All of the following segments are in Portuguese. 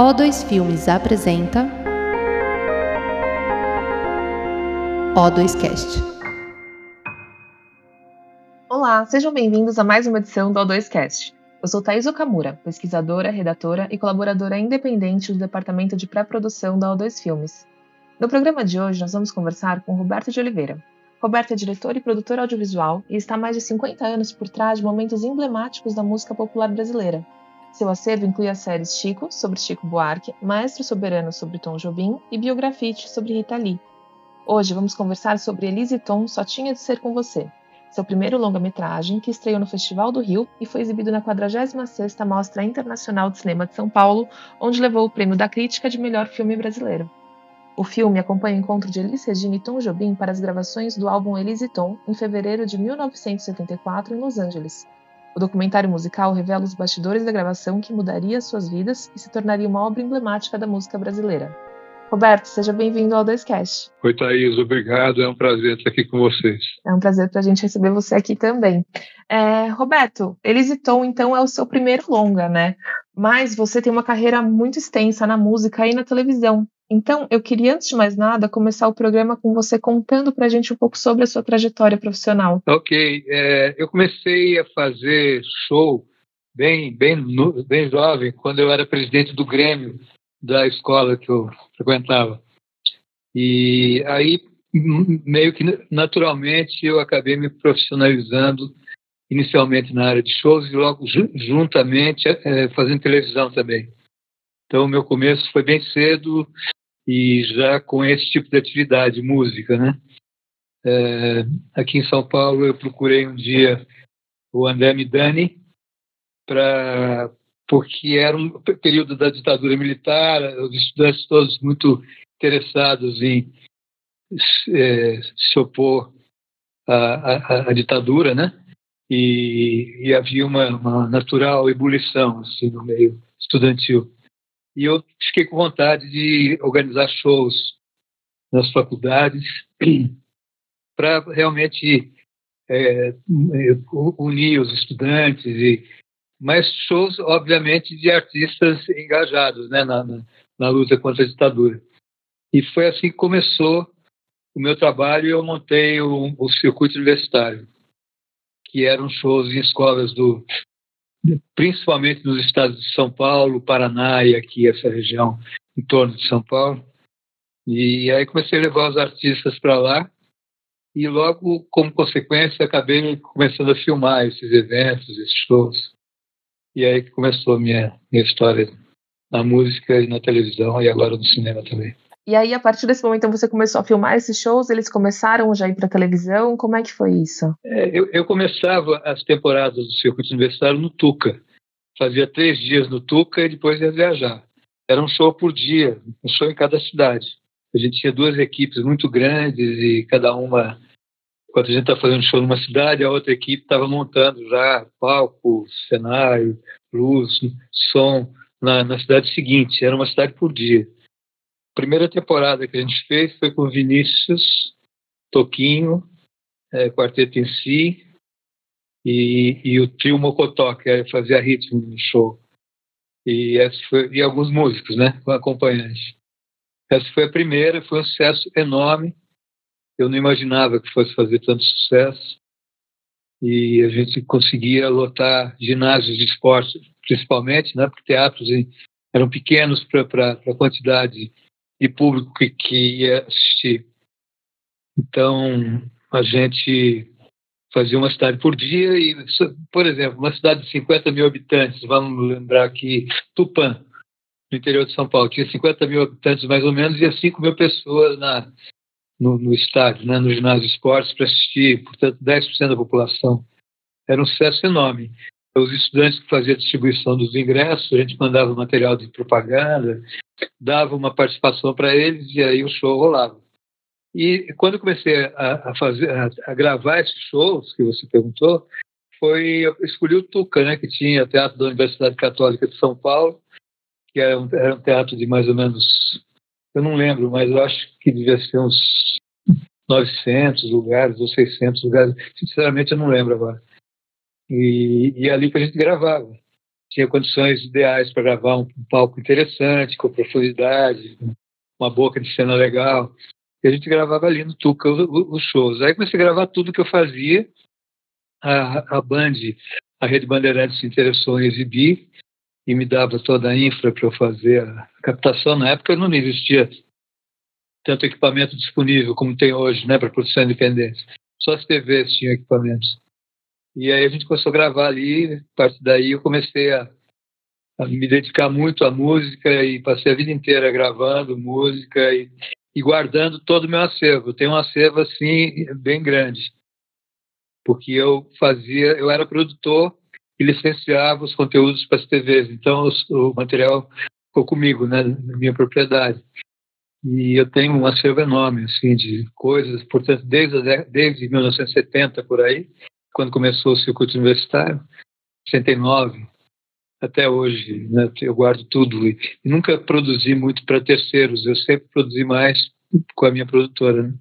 O2 Filmes apresenta O2Cast. Olá, sejam bem-vindos a mais uma edição do O2Cast. Eu sou Thais Okamura, pesquisadora, redatora e colaboradora independente do Departamento de Pré-Produção da O2 Filmes. No programa de hoje, nós vamos conversar com Roberto de Oliveira. Roberto é diretor e produtor audiovisual e está há mais de 50 anos por trás de momentos emblemáticos da música popular brasileira, seu acervo inclui as séries Chico, sobre Chico Buarque, Maestro Soberano, sobre Tom Jobim e Biografite, sobre Rita Lee. Hoje vamos conversar sobre Elise Tom Só Tinha de Ser Com Você, seu primeiro longa-metragem que estreou no Festival do Rio e foi exibido na 46ª Mostra Internacional de Cinema de São Paulo, onde levou o prêmio da crítica de melhor filme brasileiro. O filme acompanha o encontro de Elis Regina e Tom Jobim para as gravações do álbum Elise Tom em fevereiro de 1974 em Los Angeles, o documentário musical revela os bastidores da gravação que mudaria suas vidas e se tornaria uma obra emblemática da música brasileira. Roberto, seja bem-vindo ao 2Cast. Oi, Thaís, obrigado. É um prazer estar aqui com vocês. É um prazer para a gente receber você aqui também. É, Roberto, Elise Tom, então, é o seu primeiro longa, né? Mas você tem uma carreira muito extensa na música e na televisão. Então, eu queria, antes de mais nada, começar o programa com você contando para a gente um pouco sobre a sua trajetória profissional. Ok. É, eu comecei a fazer show bem, bem, bem jovem, quando eu era presidente do Grêmio da escola que eu frequentava. E aí, meio que naturalmente, eu acabei me profissionalizando inicialmente na área de shows e logo juntamente é, fazendo televisão também. Então, meu começo foi bem cedo e já com esse tipo de atividade, música, né? É, aqui em São Paulo eu procurei um dia o André Midani para porque era um período da ditadura militar, os estudantes todos muito interessados em é, se opor à, à, ditadura, né? E, e havia uma, uma, natural ebulição assim, no meio estudantil e eu fiquei com vontade de organizar shows nas faculdades para realmente é, unir os estudantes e mas shows obviamente de artistas engajados né, na, na, na luta contra a ditadura. E foi assim que começou o meu trabalho eu montei o, o circuito universitário que eram shows em escolas do principalmente nos estados de São Paulo, Paraná e aqui essa região em torno de São Paulo. E aí comecei a levar os artistas para lá e logo, como consequência, acabei começando a filmar esses eventos, esses shows. E aí que começou a minha, minha história na música e na televisão e agora no cinema também. E aí, a partir desse momento, você começou a filmar esses shows? Eles começaram já a ir para televisão? Como é que foi isso? É, eu, eu, começava as temporadas do circuito universitário no Tuca. Fazia três dias no Tuca e depois ia viajar. Era um show por dia, um show em cada cidade. A gente tinha duas equipes muito grandes e cada uma, quando a gente está fazendo show numa cidade, a outra equipe estava montando já palco, cenário, luz, som na, na cidade seguinte. Era uma cidade por dia primeira temporada que a gente fez foi com Vinícius, Toquinho, é, Quarteto em Si e, e o trio Mocotó, que fazia ritmo no show. E, foi, e alguns músicos, né, com acompanhante. Essa foi a primeira, foi um sucesso enorme. Eu não imaginava que fosse fazer tanto sucesso. E a gente conseguia lotar ginásios de esporte, principalmente, né, porque teatros eram pequenos para a quantidade de público que, que ia assistir. Então, a gente fazia uma cidade por dia e, por exemplo, uma cidade de 50 mil habitantes, vamos lembrar aqui, Tupã, no interior de São Paulo, tinha 50 mil habitantes mais ou menos e 5 mil pessoas na, no, no estádio, né, no ginásio de esportes para assistir, portanto 10% da população. Era um sucesso enorme. Os estudantes que faziam a distribuição dos ingressos, a gente mandava material de propaganda, dava uma participação para eles e aí o show rolava. E quando eu comecei a, a fazer, a, a, gravar esses shows que você perguntou, foi eu escolhi o Tuca, né, que tinha teatro da Universidade Católica de São Paulo, que era um, era um teatro de mais ou menos, eu não lembro, mas eu acho que devia ser uns 900 lugares ou 600 lugares. Sinceramente, eu não lembro agora. E, e ali que a gente gravava. tinha condições ideais para gravar um palco interessante, com profundidade, uma boca de cena legal. E a gente gravava ali no Tuca os shows. Aí comecei a gravar tudo que eu fazia. A, a Band, a Rede Bandeirantes se interessou em exibir e me dava toda a infra para eu fazer a captação. Na época não existia tanto equipamento disponível como tem hoje, né, para produção independente. Só as TVs tinham equipamentos. E aí a gente começou a gravar ali, a partir daí eu comecei a, a me dedicar muito à música e passei a vida inteira gravando música e, e guardando todo o meu acervo. Tenho um acervo assim bem grande, porque eu fazia, eu era produtor e licenciava os conteúdos para as TVs, então o material ficou comigo, né, na minha propriedade. E eu tenho um acervo enorme, assim, de coisas, portanto, desde, desde 1970 por aí, quando começou o circuito universitário, 69 até hoje, né, eu guardo tudo e, nunca produzi muito para terceiros, eu sempre produzi mais com a minha produtora. Né?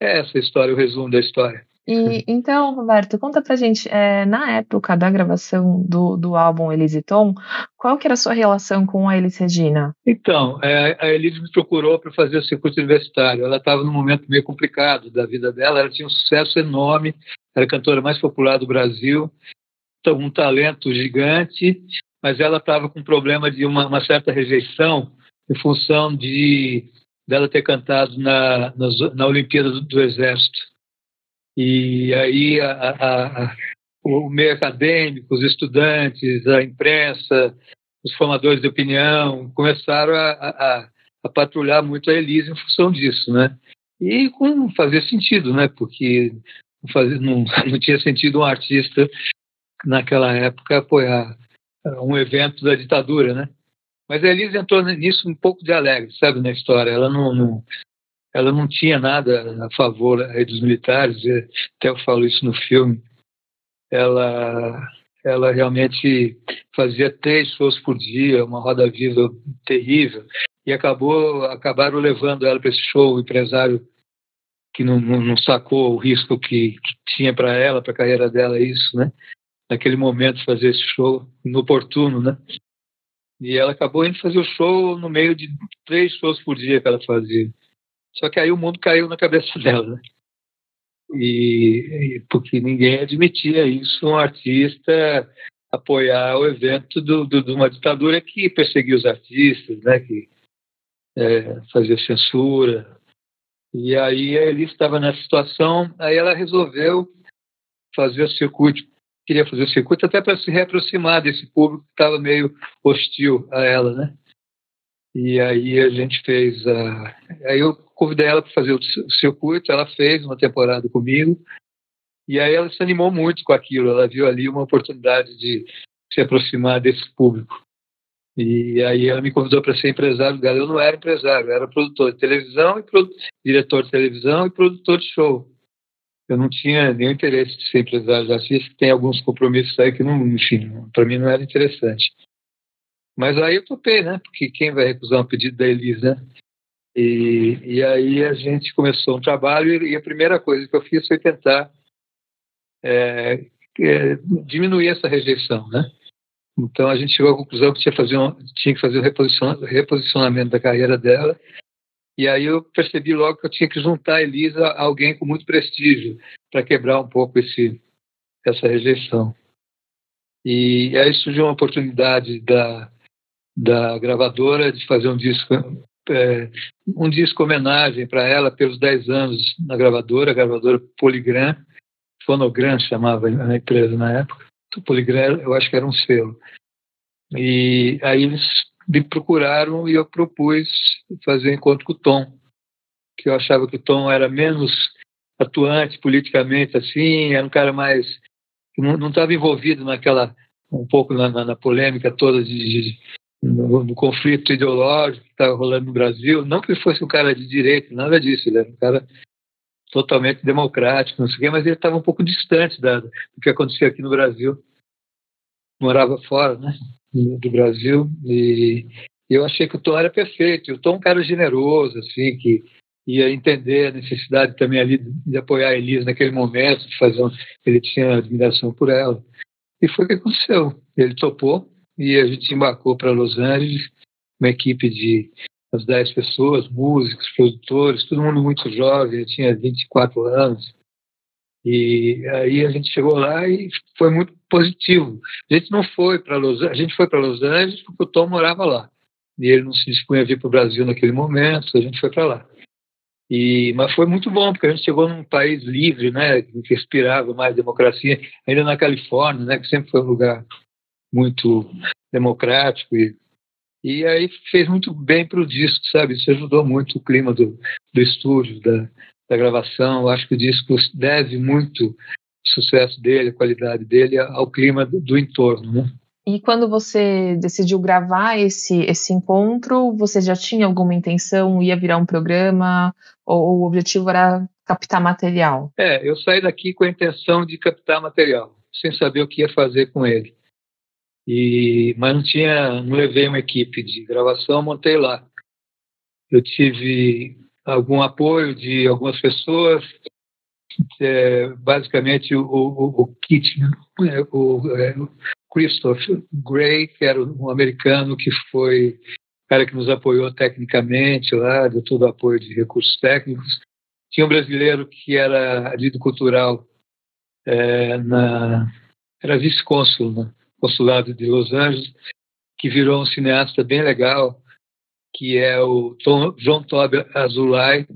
É essa a história, o resumo da história. E então, Roberto, conta pra gente, é, na época da gravação do, do álbum Elise Tom, qual que era a sua relação com a Elis Regina? Então, é, a Elise me procurou para fazer o circuito universitário. Ela estava num momento meio complicado da vida dela, ela tinha um sucesso enorme, era a cantora mais popular do Brasil, então, um talento gigante, mas ela estava com um problema de uma, uma, certa rejeição em função de dela ter cantado na, na, na Olimpíada do, do Exército. E aí a, a, a, o meio acadêmico, os estudantes, a imprensa, os formadores de opinião começaram a, patrulhar muito a Elise em função disso, né? E com fazer sentido, né? Porque não, fazia, não, não tinha sentido um artista naquela época apoiar um evento da ditadura, né? Mas a Elise entrou nisso um pouco de alegre, sabe, na história. Ela não, não ela não tinha nada a favor dos militares, até eu falo isso no filme. Ela, ela realmente fazia três shows por dia, uma roda viva terrível, e acabou acabaram levando ela para esse show, o empresário que não, não, sacou o risco que, que tinha para ela, para a carreira dela, isso, né? Naquele momento fazer esse show inoportuno, né? E ela acabou indo fazer o show no meio de três shows por dia que ela fazia. Só que aí o mundo caiu na cabeça dela, né? E, e, porque ninguém admitia isso, um artista apoiar o evento do, do, de uma ditadura que perseguia os artistas, né? Que é, fazia censura. E aí ele estava nessa situação, aí ela resolveu fazer o circuito, queria fazer o circuito até para se reaproximar desse público que estava meio hostil a ela, né? E aí a gente fez a. Aí eu convidei ela para fazer o circuito, ela fez uma temporada comigo, e aí ela se animou muito com aquilo, ela viu ali uma oportunidade de se aproximar desse público. E aí ela me convidou para ser empresário dela. Eu não era empresário, eu era produtor de televisão e produ... diretor de televisão e produtor de show. Eu não tinha nenhum interesse de ser empresário de artista, tem alguns compromissos aí que não, enfim, para mim não era interessante. Mas aí eu topei, né? Porque quem vai recusar um pedido da Elis, né? E, e aí a gente começou um trabalho e a primeira coisa que eu fiz foi tentar é, é, diminuir essa rejeição, né? Então a gente chegou à conclusão que tinha, fazer um, tinha que fazer o reposicionamento, reposicionamento da carreira dela. E aí eu percebi logo que eu tinha que juntar a Elisa a alguém com muito prestígio para quebrar um pouco esse, essa rejeição. E aí surgiu uma oportunidade da, da gravadora de fazer um disco, é, um disco homenagem para ela pelos 10 anos na gravadora, a gravadora Poligram, Fonogram chamava a empresa na época. O Poligram, eu acho que era um selo. E aí eles me procuraram e eu propus fazer encontro com o Tom, que eu achava que o Tom era menos atuante politicamente, assim, era um cara mais não estava envolvido naquela um pouco na, na, na polêmica toda de, de, no, no, conflito ideológico que estava rolando no Brasil. Não que ele fosse um cara de direita, nada disso. Ele era um cara totalmente democrático, não sei o quê, mas ele estava um pouco distante da, do que acontecia aqui no Brasil. Morava fora, né, do Brasil e eu achei que o Tom era perfeito. O Tom é um cara generoso, assim, que ia entender a necessidade também ali de apoiar a Elisa naquele momento, de fazer um, ele tinha admiração por ela. E foi o que aconteceu. Ele topou e a gente embarcou para Los Angeles, uma equipe de umas 10 pessoas, músicos, produtores, todo mundo muito jovem, eu tinha 24 anos. E aí a gente chegou lá e foi muito positivo. A gente não foi para Los Angeles, a gente foi para Los Angeles porque o Tom morava lá. E ele não se dispunha a vir para o Brasil naquele momento, a gente foi para lá. E, mas foi muito bom, porque a gente chegou num país livre, né, que respirava mais democracia, ainda na Califórnia, né, que sempre foi um lugar muito democrático. E, e aí fez muito bem para o disco, sabe? Isso ajudou muito o clima do, do estúdio, da, da gravação. Eu acho que o disco deve muito o sucesso dele, a qualidade dele, ao clima do, do entorno, né? E quando você decidiu gravar esse, esse encontro, você já tinha alguma intenção? Ia virar um programa? Ou o objetivo era captar material? É, eu saí daqui com a intenção de captar material, sem saber o que ia fazer com ele. E, mas não tinha, não levei uma equipe de gravação, montei lá. Eu tive algum apoio de algumas pessoas, é, basicamente o, o, o Kit, né, o, é, Christopher Gray, que era um americano que foi o cara que nos apoiou tecnicamente lá, deu todo o apoio de recursos técnicos. Tinha um brasileiro que era líder cultural, é, na, era vice-cônsul no consulado de Los Angeles, que virou um cineasta bem legal, que é o Tom, João Tobe Azulay,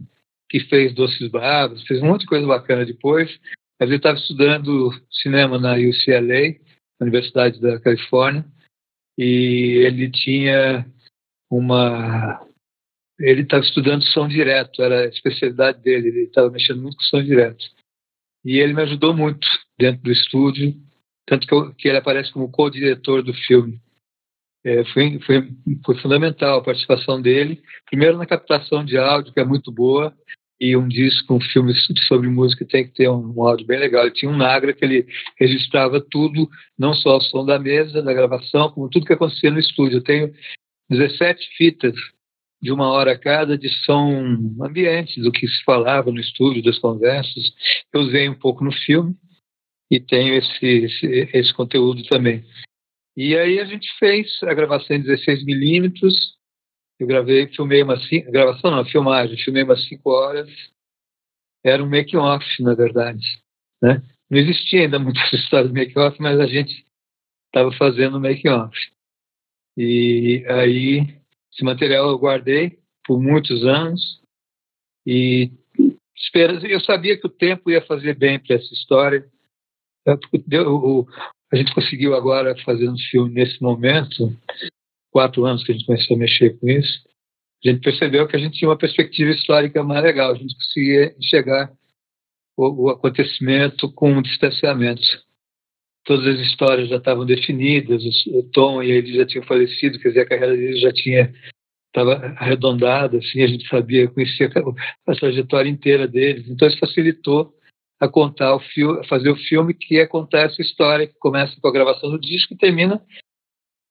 que fez Doces Bravos, fez um monte de coisa bacana depois, mas ele estava estudando cinema na UCLA Universidade da Califórnia, e ele tinha uma. Ele estava estudando som direto, era a especialidade dele, ele estava mexendo muito com som direto. E ele me ajudou muito dentro do estúdio, tanto que, eu, que ele aparece como co-diretor do filme. É, foi, foi, foi fundamental a participação dele, primeiro na captação de áudio, que é muito boa, e um disco, um filme sobre música tem que ter um, áudio bem legal. Ele tinha um Nagra que ele registrava tudo, não só o som da mesa, da gravação, como tudo que acontecia no estúdio. Eu tenho 17 fitas de uma hora cada de som ambiente, do que se falava no estúdio, das conversas. Eu usei um pouco no filme e tenho esse, esse, esse conteúdo também. E aí a gente fez a gravação em 16 milímetros, eu gravei, filmei uma gravação não, filmagem, filmei umas cinco horas. Era um make-off, na verdade. Né? Não existia ainda muitas histórias de make-off, mas a gente estava fazendo make-off. E aí, esse material eu guardei por muitos anos e eu sabia que o tempo ia fazer bem para essa história. Deu, a gente conseguiu agora fazer um filme nesse momento quatro anos que a gente começou a mexer com isso, a gente percebeu que a gente tinha uma perspectiva histórica mais legal, a gente conseguia enxergar o, o acontecimento com um distanciamento. Todas as histórias já estavam definidas, o, Tom e ele já tinham falecido, quer dizer, a carreira dele já tinha estava arredondada, assim, a gente sabia, conhecia a trajetória inteira deles, então isso facilitou a contar o filme, a fazer o filme que é contar essa história que começa com a gravação do disco e termina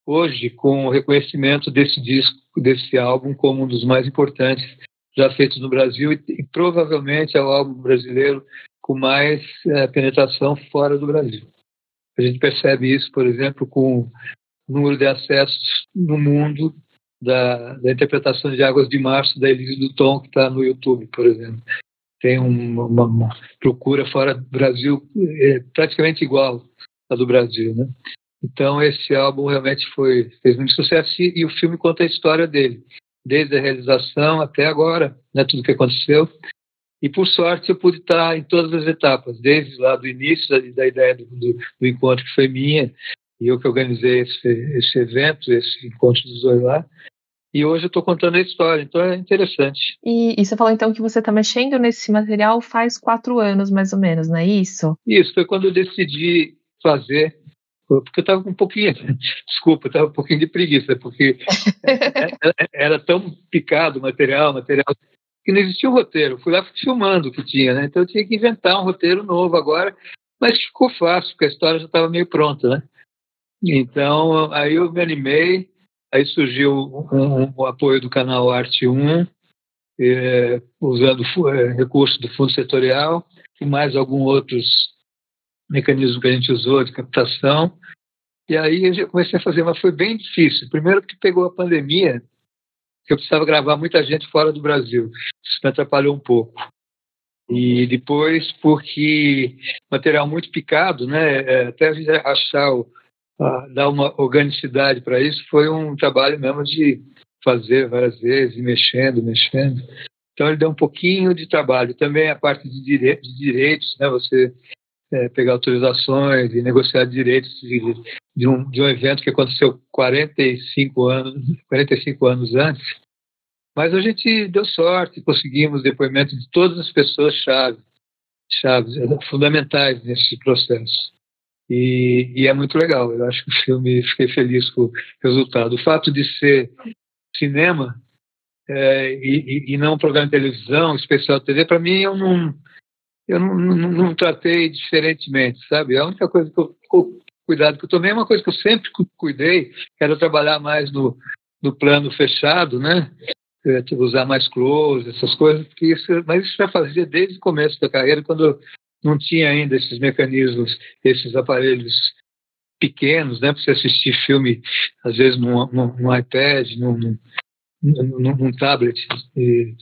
hoje com o reconhecimento desse disco, desse álbum como um dos mais importantes já feitos no Brasil e, e provavelmente é o álbum brasileiro com mais é, penetração fora do Brasil. A gente percebe isso, por exemplo, com o número de acessos no mundo da, da interpretação de Águas de Março da Elise do Tom, que está no YouTube, por exemplo. Tem uma, uma, procura fora do Brasil é, praticamente igual à do Brasil. Né? Então esse álbum realmente foi fez muito sucesso e, e, o filme conta a história dele, desde a realização até agora, né, tudo que aconteceu. E por sorte eu pude estar em todas as etapas, desde lá do início da, da ideia do, do, do, encontro que foi minha e eu que organizei esse, esse evento, esse encontro dos dois lá. E hoje eu estou contando a história, então é interessante. E, e você falou então que você está mexendo nesse material faz quatro anos, mais ou menos, não é isso? Isso, foi quando eu decidi fazer porque eu estava com um pouquinho, desculpa, estava um pouquinho de preguiça, porque era tão picado o material, material, que não existia um roteiro. Fui lá filmando o que tinha, né? Então eu tinha que inventar um roteiro novo agora, mas ficou fácil, porque a história já estava meio pronta, né? Então, aí eu me animei, aí surgiu um, um, o apoio do canal Arte 1, é, usando é, do Fundo Setorial, e mais alguns outros mecanismo que a gente usou de captação. E aí eu comecei a fazer, mas foi bem difícil. Primeiro porque pegou a pandemia, eu precisava gravar muita gente fora do Brasil. Isso me atrapalhou um pouco. E depois porque material muito picado, né? É, até achar, o, dar uma organicidade para isso, foi um trabalho mesmo de fazer várias vezes, mexendo, mexendo. Então ele deu um pouquinho de trabalho. Também a parte de, dire de direitos, né? Você é, pegar autorizações e negociar direitos de, de, um, de um evento que aconteceu 45 anos, 45 anos antes. Mas a gente deu sorte, conseguimos depoimento de todas as pessoas chave, chaves, fundamentais nesse processo. E, e, é muito legal. Eu acho que o filme, fiquei feliz com o resultado. O fato de ser cinema é, e, e, não um programa de televisão, especial de TV, para mim eu não eu não, não, não, tratei diferentemente, sabe? A única coisa que eu cuidado que eu tomei é uma coisa que eu sempre cuidei, era trabalhar mais no, no plano fechado, né? É, tipo, usar mais close, essas coisas, porque isso, mas isso já fazia desde o começo da carreira, quando não tinha ainda esses mecanismos, esses aparelhos pequenos, né, para você assistir filme, às vezes num, num iPad, num, num tablet. E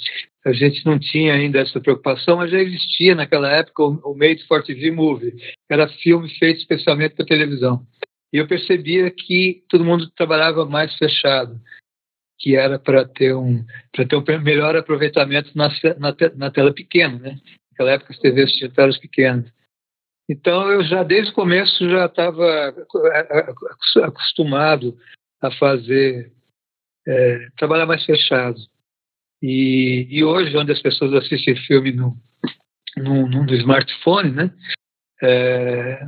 a gente não tinha ainda essa preocupação, mas já existia naquela época o, o Made for TV Movie, era filme feito especialmente para televisão. E eu percebia que todo mundo trabalhava mais fechado, que era para ter um para ter um melhor aproveitamento na, na, na tela pequena, né? Naquela época as TVs telas pequenas. Então eu já desde o começo já estava acostumado a fazer é, trabalhar mais fechado. E, e, hoje, onde as pessoas assistem filme no, no, no smartphone, né, é,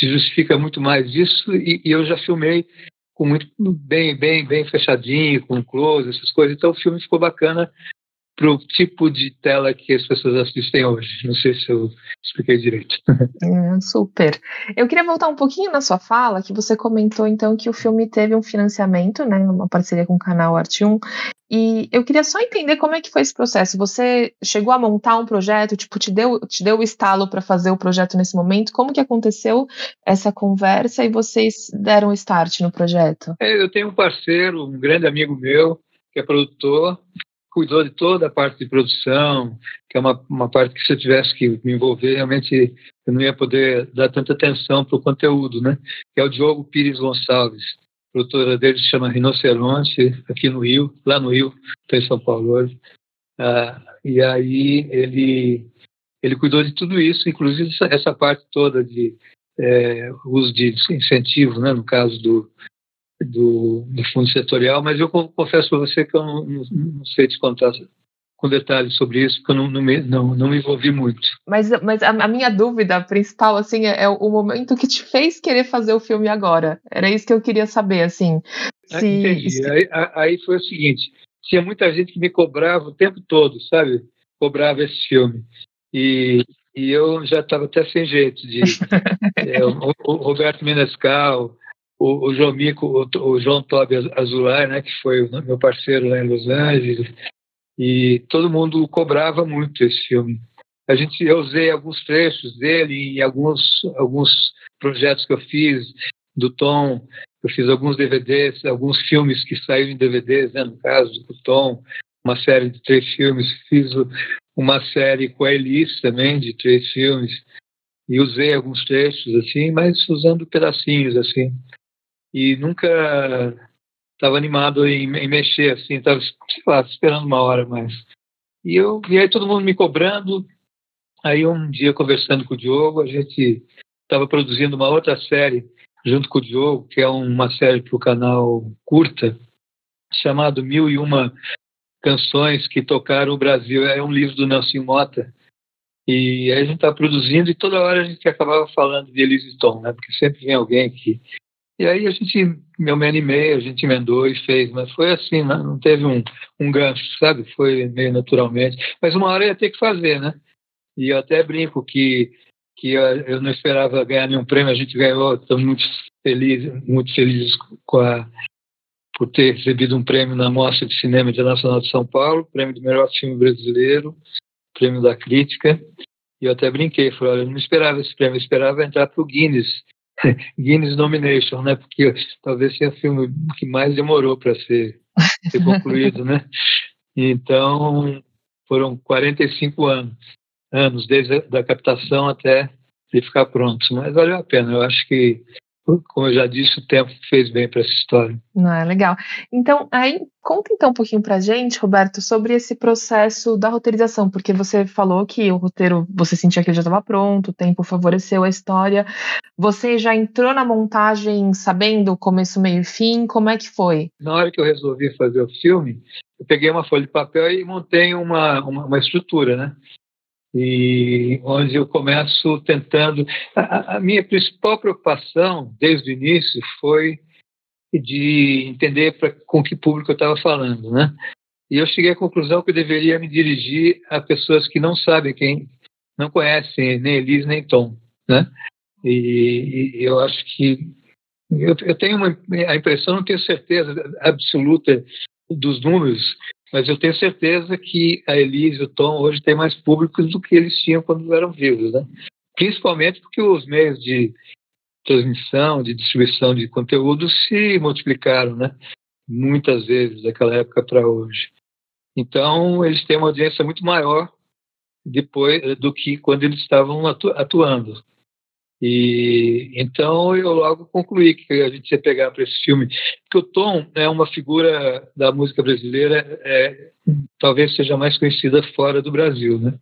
se justifica muito mais isso. E, e, eu já filmei com muito bem, bem, bem fechadinho, com close, essas coisas. Então o filme ficou bacana para o tipo de tela que as pessoas assistem hoje. Não sei se eu expliquei direito. É, super. Eu queria voltar um pouquinho na sua fala, que você comentou então que o filme teve um financiamento, né, uma parceria com o canal Arte 1, e eu queria só entender como é que foi esse processo. Você chegou a montar um projeto, tipo, te deu, te deu o estalo para fazer o projeto nesse momento? Como que aconteceu essa conversa e vocês deram start no projeto? É, eu tenho um parceiro, um grande amigo meu, que é produtor, cuidou de toda a parte de produção, que é uma, uma parte que se eu tivesse que me envolver, realmente eu não ia poder dar tanta atenção para o conteúdo, né? Que é o Diogo Pires Gonçalves. Produtora dele se chama Rinoceronte, aqui no Rio, lá no Rio, estou em São Paulo hoje. Ah, e aí ele, ele cuidou de tudo isso, inclusive essa, essa parte toda de é, uso de incentivo, né? No caso do, do, do fundo setorial, mas eu confesso para você que eu não, não, não, sei te contar com detalhes sobre isso, porque eu não, não, me, não, não me envolvi muito. Mas, mas a, a, minha dúvida principal, assim, é, é, o momento que te fez querer fazer o filme agora. Era isso que eu queria saber, assim. Ah, se, Entendi. Se... Aí, aí foi o seguinte, tinha muita gente que me cobrava o tempo todo, sabe? Cobrava esse filme. E, e eu já estava até sem jeito de... é, o, o Roberto Menescal, o, o João Mico, o, o, João Tobi Azular, né, que foi meu parceiro lá em Los Angeles, e todo mundo cobrava muito esse filme. A gente, eu usei alguns trechos dele em alguns, alguns projetos que eu fiz do Tom, eu fiz alguns DVDs, alguns filmes que saíram em DVDs, né, no caso do Tom, uma série de três filmes, fiz uma série com a Elis também, de três filmes, e usei alguns trechos assim, mas usando pedacinhos assim e nunca estava animado em, em, mexer, assim, estava, sei lá, esperando uma hora mais. E, eu, e aí todo mundo me cobrando, aí um dia conversando com o Diogo, a gente estava produzindo uma outra série junto com o Diogo, que é uma série para o canal curta, chamado Mil e Uma Canções que Tocaram o Brasil. É um livro do Nelson Mota. E aí a gente está produzindo e toda hora a gente acabava falando de Elise Tom, né? Porque sempre vem alguém que e aí a gente, meu me animei, a gente emendou e fez, mas foi assim, né? não teve um, um gancho, sabe? Foi meio naturalmente. Mas uma hora ia ter que fazer, né? E eu até brinco que, que eu não esperava ganhar nenhum prêmio, a gente ganhou, estamos muito felizes, muito felizes com a, por ter recebido um prêmio na Mostra de Cinema Internacional de São Paulo, prêmio do melhor filme brasileiro, prêmio da crítica. E eu até brinquei, falei, olha, eu não esperava esse prêmio, eu esperava entrar para o Guinness Guinness Nomination, né? Porque talvez seja o filme que mais demorou para ser, ser concluído, né? Então, foram 45 anos, anos desde a da captação até ele ficar pronto. Mas valeu a pena. Eu acho que como eu já disse, o tempo fez bem para essa história. Não é legal. Então, aí conta então um pouquinho para gente, Roberto, sobre esse processo da roteirização, porque você falou que o roteiro você sentia que ele já estava pronto, o tempo favoreceu a história. Você já entrou na montagem sabendo começo, meio e fim? Como é que foi? Na hora que eu resolvi fazer o filme, eu peguei uma folha de papel e montei uma, uma, uma estrutura, né? E onde eu começo tentando. A, a, minha principal preocupação desde o início foi de entender pra, com que público eu estava falando, né? E eu cheguei à conclusão que eu deveria me dirigir a pessoas que não sabem quem, não conhecem nem Elis nem Tom, né? E, e eu acho que eu, eu tenho uma, a impressão, não tenho certeza absoluta dos números, mas eu tenho certeza que a Elise e o Tom hoje têm mais públicos do que eles tinham quando eram vivos, né? Principalmente porque os meios de transmissão, de distribuição de conteúdo se multiplicaram, né? Muitas vezes daquela época para hoje. Então, eles têm uma audiência muito maior depois do que quando eles estavam atuando. E então eu logo concluí que a gente ia pegar para esse filme, que o Tom é uma figura da música brasileira, é, talvez seja mais conhecida fora do Brasil, né?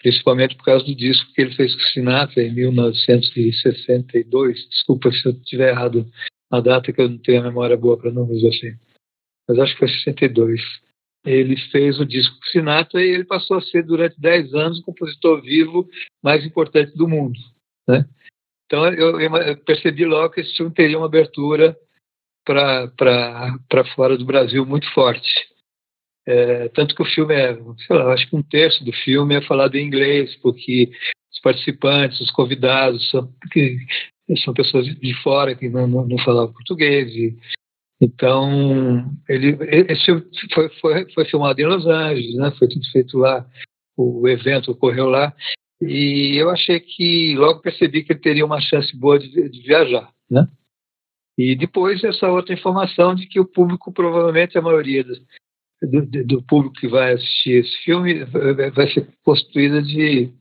Principalmente por causa do disco que ele fez com o Sinatra em 1962. Desculpa se eu estiver errado na data, que eu não tenho a memória boa para números assim. Mas acho que foi 62. Ele fez o disco com Sinatra e ele passou a ser, durante 10 anos, o compositor vivo mais importante do mundo. Né? Então eu, percebi logo que esse filme teria uma abertura para fora do Brasil muito forte. É, tanto que o filme é, sei lá, acho que um terço do filme é falado em inglês, porque os participantes, os convidados, são, são pessoas de fora que não, não, não falavam português. E, então, ele, esse filme foi, foi, foi filmado em Los Angeles, né? foi tudo feito lá, o evento ocorreu lá. E eu achei que logo percebi que ele teria uma chance boa de, de viajar, né? E depois essa outra informação de que o público, provavelmente a maioria do, do, do público que vai assistir esse filme vai ser constituída de,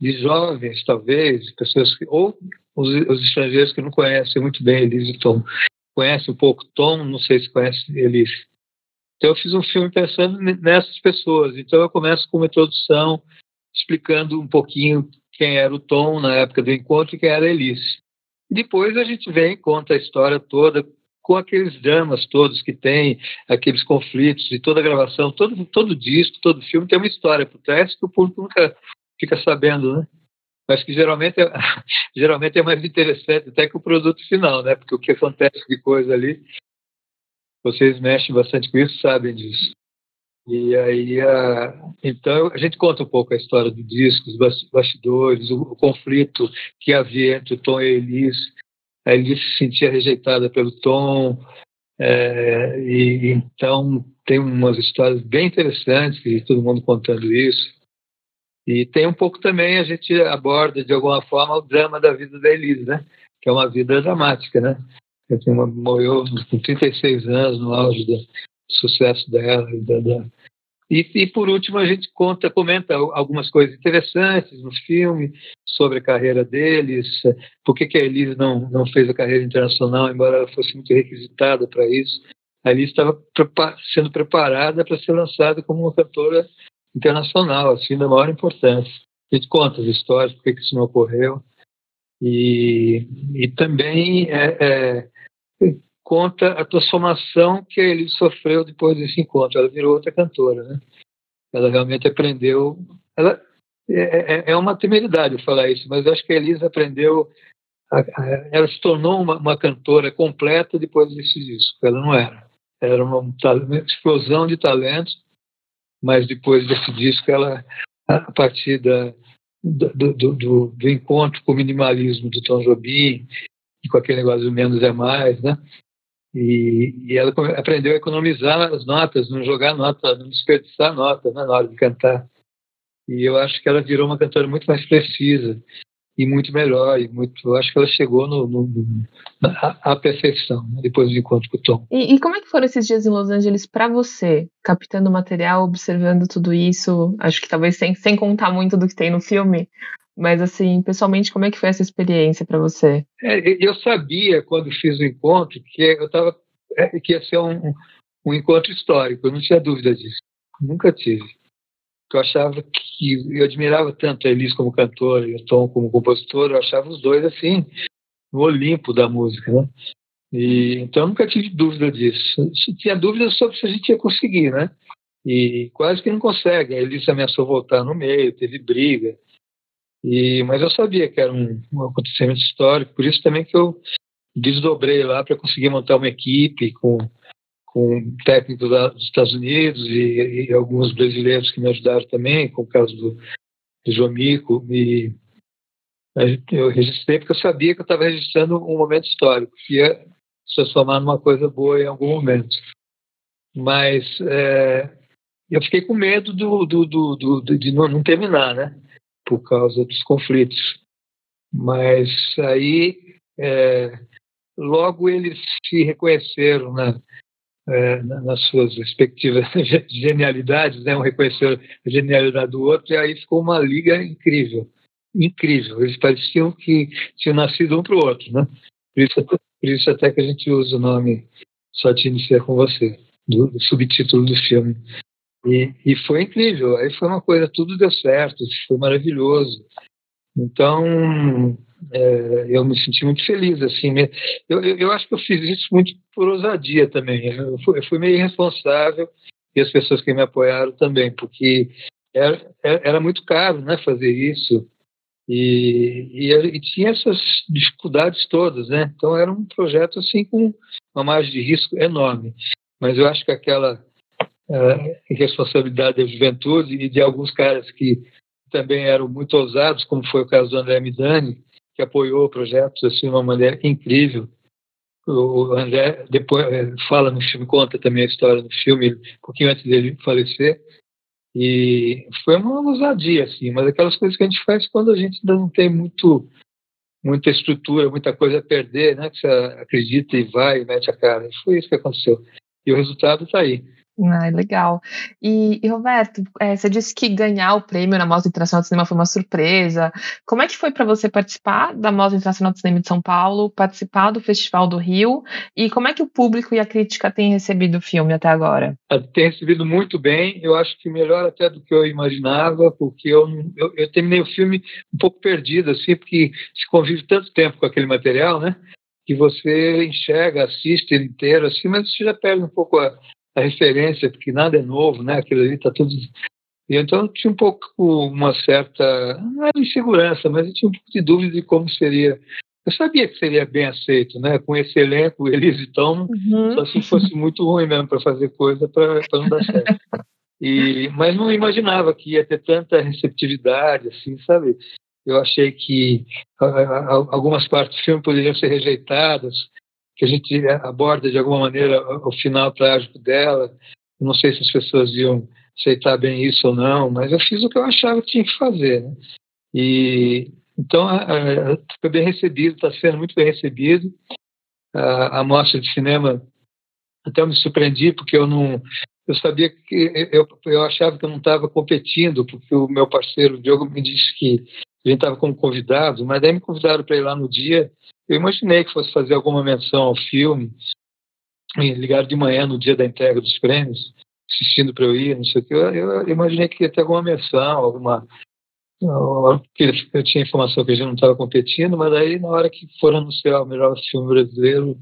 de jovens, talvez, pessoas que, ou os, os, estrangeiros que não conhecem muito bem Elise e Tom. Conhecem um pouco Tom, não sei se conhecem Elise. Então eu fiz um filme pensando nessas pessoas. Então eu começo com uma introdução explicando um pouquinho quem era o Tom na época do encontro e quem era a Elise. Depois a gente vem e conta a história toda com aqueles dramas todos que tem, aqueles conflitos e toda a gravação, todo, todo disco, todo filme tem uma história por trás que o público nunca fica sabendo, né? Mas que geralmente é, geralmente é mais interessante até que o produto final, né? Porque o que acontece de coisa ali, vocês mexem bastante com isso, sabem disso. E aí, a, então, a gente conta um pouco a história do disco, os bastidores, o, o conflito que havia entre o Tom e a Elise. A Elise se sentia rejeitada pelo Tom, é, e então tem umas histórias bem interessantes, e todo mundo contando isso. E tem um pouco também, a gente aborda de alguma forma o drama da vida da Elise, né? Que é uma vida dramática, né? Ela morreu com 36 anos, no auge da, sucesso dela. Da, da... E, e, por último, a gente conta, comenta algumas coisas interessantes no filme sobre a carreira deles, por que, que a Elise não, não fez a carreira internacional, embora ela fosse muito requisitada para isso. A Elise estava sendo preparada para ser lançada como uma cantora internacional, assim, da maior importância. A gente conta as histórias, por que, que isso não ocorreu. E, e também é, é, conta a transformação que ele sofreu depois desse encontro. Ela virou outra cantora, né? Ela realmente aprendeu. Ela, é, é, é uma temeridade falar isso, mas eu acho que a Elisa aprendeu. A, a, ela se tornou uma, uma, cantora completa depois desse disco. Ela não era. Era uma, uma explosão de talentos, mas depois desse disco, ela, a partir da, do, do, do, do, encontro com o minimalismo do Tom Jobim, com aquele negócio do menos é mais, né? E, e, ela aprendeu a economizar as notas, não jogar nota, não desperdiçar nota né, na hora de cantar. E eu acho que ela virou uma cantora muito mais precisa. E muito melhor. E muito, eu acho que ela chegou no, no, no à, perfeição né, depois do encontro com o Tom. E, e, como é que foram esses dias em Los Angeles para você, captando material, observando tudo isso? Acho que talvez sem, sem contar muito do que tem no filme, mas assim, pessoalmente, como é que foi essa experiência para você? É, eu sabia quando fiz o encontro que eu estava é, que ia ser um, um encontro histórico. Eu não tinha dúvida disso. Nunca tive eu achava que eu admirava tanto a Elis como cantora e o Tom como compositor, eu achava os dois assim no Olimpo da música, né? E, então eu nunca tive dúvida disso. Tinha dúvidas sobre se a gente ia conseguir, né? E quase que não consegue. A Elis ameaçou voltar no meio, teve briga. E, mas eu sabia que era um, um acontecimento histórico, por isso também que eu desdobrei lá para conseguir montar uma equipe com com técnicos dos Estados Unidos e, e, alguns brasileiros que me ajudaram também, com o caso do, do João Mico. E eu registrei porque eu sabia que eu estava registrando um momento histórico, que ia se transformar numa coisa boa em algum momento. Mas é, eu fiquei com medo do, do, do, de não, terminar, né? Por causa dos conflitos. Mas aí, é, logo eles se reconheceram, né? É, nas suas respectivas genialidades, né? um reconheceu a genialidade do outro, e aí ficou uma liga incrível. Incrível. Eles pareciam que tinham nascido um para o outro. Né? Por, isso, por isso até que a gente usa o nome Só Te Iniciar com Você, do, do subtítulo do filme. E, e, foi incrível. Aí foi uma coisa, tudo deu certo, foi maravilhoso. Então, é, eu me senti muito feliz. assim eu, eu, eu, acho que eu fiz isso muito por ousadia também. Eu fui, eu fui meio irresponsável e as pessoas que me apoiaram também, porque era, era muito caro né, fazer isso. E, e, e, tinha essas dificuldades todas, né? Então era um projeto assim com uma margem de risco enorme. Mas eu acho que aquela uh, irresponsabilidade da juventude e de alguns caras que também eram muito ousados, como foi o caso do André Midani, que apoiou projetos assim de uma maneira incrível. O André depois é, fala no filme, conta também a história do filme, um pouquinho antes dele falecer. E foi uma ousadia, assim, mas aquelas coisas que a gente faz quando a gente ainda não tem muito, muita estrutura, muita coisa a perder, né? Que você acredita e vai e mete a cara. E foi isso que aconteceu. E o resultado está aí. Ah, legal. E, e Roberto, é, você disse que ganhar o prêmio na Mostra Internacional de Cinema foi uma surpresa. Como é que foi para você participar da Mostra Internacional de Cinema de São Paulo, participar do Festival do Rio? E como é que o público e a crítica têm recebido o filme até agora? Ah, tem recebido muito bem. Eu acho que melhor até do que eu imaginava, porque eu, eu, eu terminei o filme um pouco perdido, assim, porque se convive tanto tempo com aquele material, né? que você enxerga, assiste inteiro, assim, mas você já perde um pouco a, a referência, porque nada é novo, né? Aquilo ali está tudo. E então eu tinha um pouco uma certa, não era insegurança, mas eu tinha um pouco de dúvida de como seria. Eu sabia que seria bem aceito, né? Com esse elenco, eles e Tom, uhum. só se fosse muito ruim mesmo para fazer coisa para não dar certo. E, mas não imaginava que ia ter tanta receptividade, assim, sabe? Eu achei que algumas partes do filme poderiam ser rejeitadas, que a gente aborda de alguma maneira o final trágico dela. Não sei se as pessoas iam aceitar bem isso ou não, mas eu fiz o que eu achava que tinha que fazer. Né? E então foi bem recebido, está sendo muito bem recebido. A, a mostra de cinema até me surpreendi porque eu não eu sabia que eu, eu achava que eu não estava competindo porque o meu parceiro Diogo me disse que a gente estava como convidado, mas daí me convidaram para ir lá no dia eu imaginei que fosse fazer alguma menção ao filme, ligaram de manhã no dia da entrega dos prêmios, assistindo para eu ir, não sei o que. Eu, eu, imaginei que ia ter alguma menção, alguma. Eu tinha informação que a gente não estava competindo, mas aí na hora que foram anunciar o melhor filme brasileiro,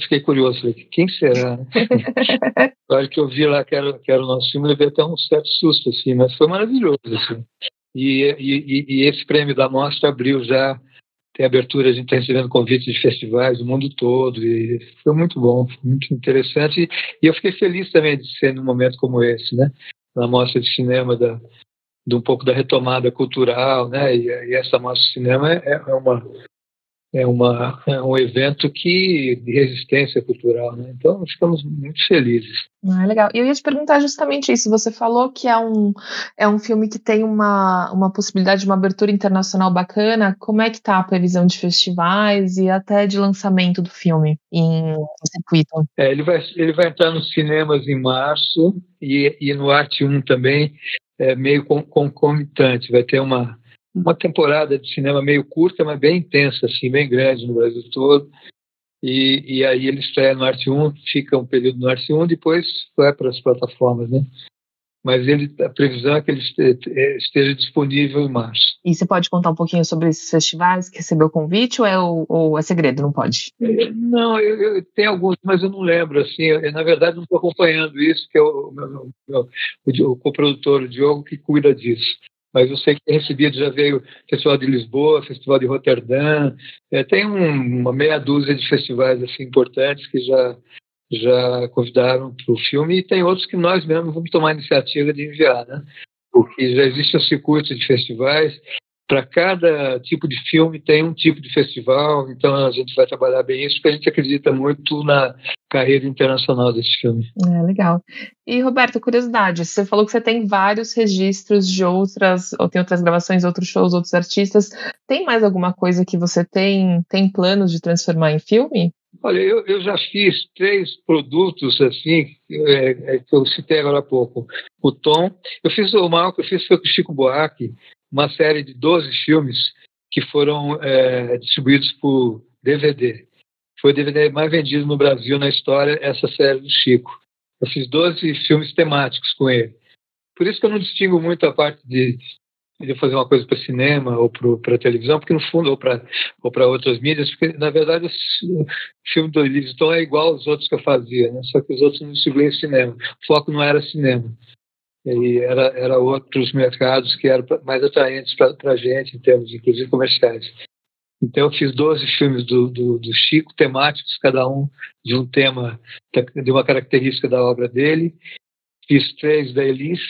fiquei curioso, falei, quem será? Né? na hora que eu vi lá que era, que era o nosso filme, levei até um certo susto, assim, mas foi maravilhoso. Assim. E, e, e esse prêmio da mostra abriu já tem abertura, a gente está recebendo convites de festivais do mundo todo e foi muito bom, foi muito interessante e eu fiquei feliz também de ser num momento como esse, né? Na mostra de cinema da de um pouco da retomada cultural, né? E, e essa mostra de cinema é, é uma é, uma, é um evento que de resistência cultural, né? Então ficamos muito felizes. Ah, legal. E eu ia te perguntar justamente isso. Você falou que é um, é um filme que tem uma, uma possibilidade de uma abertura internacional bacana. Como é que está a previsão de festivais e até de lançamento do filme em circuito? É, ele, vai, ele vai entrar nos cinemas em março e, e no Arte 1 também, é, meio concomitante. Vai ter uma uma temporada de cinema meio curta, mas bem intensa, assim, bem grande no Brasil todo. E, e aí ele estreia no Arte 1, fica um período no Arte 1, depois vai para as plataformas, né? Mas ele, a previsão é que ele esteja disponível em março. E você pode contar um pouquinho sobre esses festivais que recebeu o convite ou é, ou é segredo, não pode? Não, eu, eu tenho alguns, mas eu não lembro. Assim, eu, na verdade, não estou acompanhando isso, que é o, meu, meu, o, o coprodutor, o Diogo, que cuida disso mas eu sei que recebido já veio Festival de Lisboa, Festival de Roterdã, é, tem um, uma meia dúzia de festivais assim importantes que já já convidaram para o filme e tem outros que nós mesmos vamos tomar a iniciativa de enviar, né? Porque já existe um circuito de festivais para cada tipo de filme tem um tipo de festival, então a gente vai trabalhar bem isso, porque a gente acredita muito na carreira internacional desse filme. É, legal. E, Roberto, curiosidade, você falou que você tem vários registros de outras, ou tem outras gravações, outros shows, outros artistas. Tem mais alguma coisa que você tem, tem planos de transformar em filme? Olha, eu, eu já fiz três produtos assim, é, é, que eu citei agora há pouco. O Tom, eu fiz o maior que eu fiz foi com o Chico Buarque, uma série de 12 filmes que foram é, distribuídos por DVD. Foi o DVD mais vendido no Brasil na história, essa série do Chico. Eu fiz 12 filmes temáticos com ele. Por isso que eu não distingo muito a parte de, de fazer uma coisa para cinema ou para televisão, porque no fundo, ou para ou outras mídias, porque na verdade o filme do Livingston é igual aos outros que eu fazia, né? só que os outros não distribuíam cinema. O foco não era cinema e era, era outros mercados que eram mais atraentes para a gente, em termos, inclusive, comerciais. Então, eu fiz 12 filmes do, do, do, Chico, temáticos, cada um de um tema, de uma característica da obra dele. Fiz três da Elis.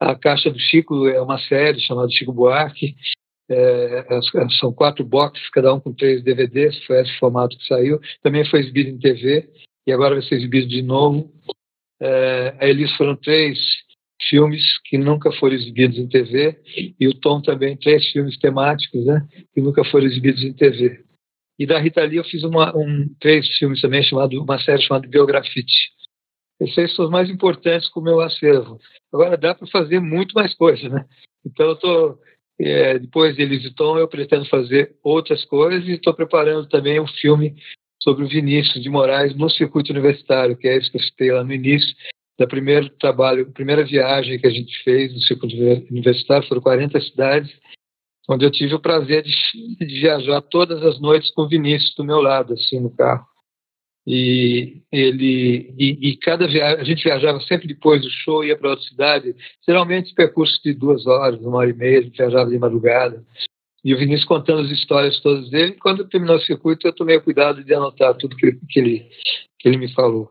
A Caixa do Chico é uma série chamada Chico Buarque. É, são quatro boxes, cada um com três DVDs, foi esse formato que saiu. Também foi exibido em TV e agora vai ser exibido de novo. É, a Elis foram três filmes que nunca foram exibidos em TV e o Tom também três filmes temáticos, né, que nunca foram exibidos em TV. E da Rita Lee eu fiz uma, um, três filmes também chamado uma série chamada Biografite. Esses são os mais importantes com o meu acervo. Agora dá para fazer muito mais coisa, né? Então eu estou é, depois de Elis e Tom eu pretendo fazer outras coisas e estou preparando também um filme sobre o Vinícius de Moraes no circuito universitário, que é isso que eu citei lá no início, da primeiro trabalho, primeira viagem que a gente fez no circuito universitário, foram 40 cidades, onde eu tive o prazer de, de, viajar todas as noites com o Vinícius do meu lado, assim, no carro. E ele e, e cada viagem, a gente viajava sempre depois do show, ia para outra cidade, geralmente percursos de duas horas, uma hora e meia, a gente viajava de madrugada. E o Vinícius contando as histórias todas dele. Quando terminou o circuito, eu tomei cuidado de anotar tudo que, que, ele, que ele me falou.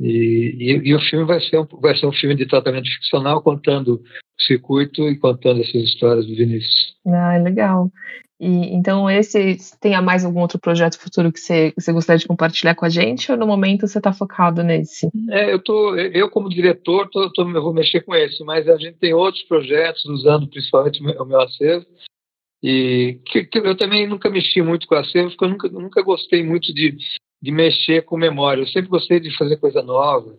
E, e, e, o filme vai ser, um, vai ser um filme de tratamento ficcional contando o circuito e contando essas histórias do Vinícius. Ah, legal. E, então, esse tem mais algum outro projeto futuro que você, que você gostaria de compartilhar com a gente ou no momento você está focado nesse? É, eu, tô, eu como diretor, tô, tô, eu vou mexer com esse, mas a gente tem outros projetos usando principalmente o meu, acervo. E que, que eu também nunca mexi muito com acervo, porque eu nunca, nunca gostei muito de de mexer com memória. Eu sempre gostei de fazer coisa nova,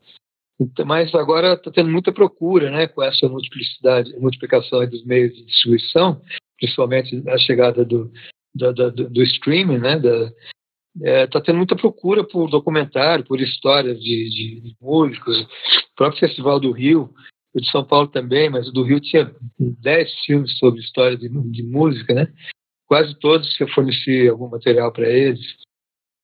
então, mas agora está tendo muita procura, né, com essa multiplicidade, multiplicação dos meios de distribuição, principalmente a chegada do, do, do, do streaming, né, da, é, tá tendo muita procura por documentário, por histórias de, de, de, músicos. O próprio Festival do Rio, o de São Paulo também, mas o do Rio tinha 10 filmes sobre história de, de música, né? Quase todos eu forneci algum material para eles.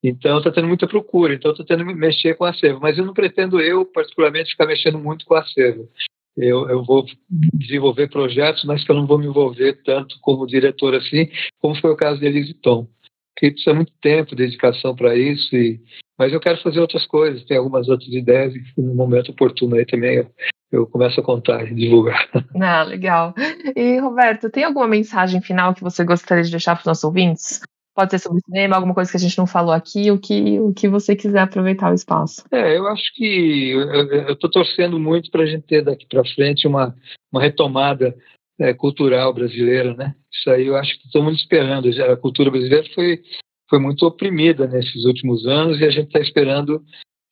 Então está tendo muita procura, então estou tendo que mexer com acervo, mas eu não pretendo eu particularmente ficar mexendo muito com acervo. Eu, eu vou desenvolver projetos, mas que eu não vou me envolver tanto como diretor assim, como foi o caso de Elise Tom. Porque precisa muito tempo, dedicação para isso, e, mas eu quero fazer outras coisas, tem algumas outras ideias e no momento oportuno aí também eu, eu começo a contar e divulgar. Ah, legal. E Roberto, tem alguma mensagem final que você gostaria de deixar para os nossos ouvintes? Pode ser sobre cinema, alguma coisa que a gente não falou aqui, o que, o que você quiser aproveitar o espaço. É, eu acho que eu estou torcendo muito para a gente ter daqui para frente uma, uma retomada é, cultural brasileira, né? Isso aí eu acho que todo mundo esperando. A cultura brasileira foi, foi muito oprimida nesses últimos anos e a gente está esperando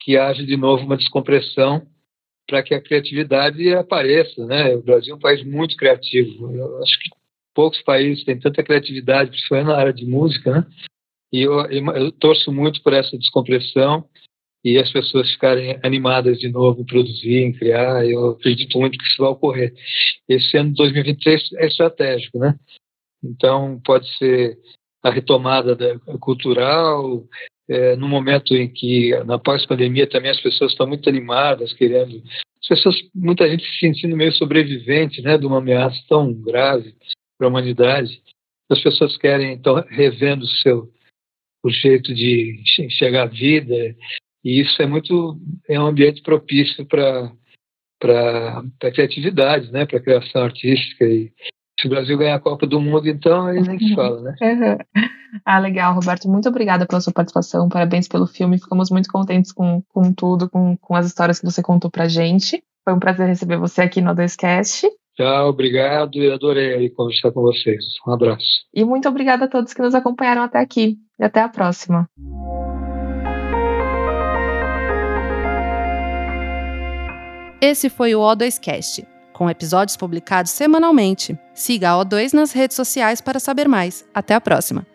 que haja de novo uma descompressão para que a criatividade apareça, né? O Brasil é um país muito criativo. Eu acho que poucos países têm tanta criatividade, principalmente na área de música, né? E eu, eu, torço muito por essa descompressão e as pessoas ficarem animadas de novo em produzir, em criar. Eu acredito muito que isso vai ocorrer. Esse ano de 2023 é estratégico, né? Então, pode ser a retomada da, cultural, é, no momento em que, na pós-pandemia, também as pessoas estão muito animadas, querendo. As pessoas, muita gente se sentindo meio sobrevivente né, de uma ameaça tão grave para a humanidade. As pessoas querem, estão revendo o seu o jeito de enxergar a vida, e isso é muito é um ambiente propício para para a criatividade, né, para a criação artística e se o Brasil ganhar a Copa do Mundo, então aí nem se fala, né? ah, legal, Roberto. Muito obrigada pela sua participação. Parabéns pelo filme. Ficamos muito contentes com, com tudo, com, com as histórias que você contou pra gente. Foi um prazer receber você aqui no 2Cast. Tchau, obrigado e adorei conversar com vocês. Um abraço. E muito obrigada a todos que nos acompanharam até aqui. E até a próxima. Esse foi o O2Cast com episódios publicados semanalmente. Siga a O2 nas redes sociais para saber mais. Até a próxima!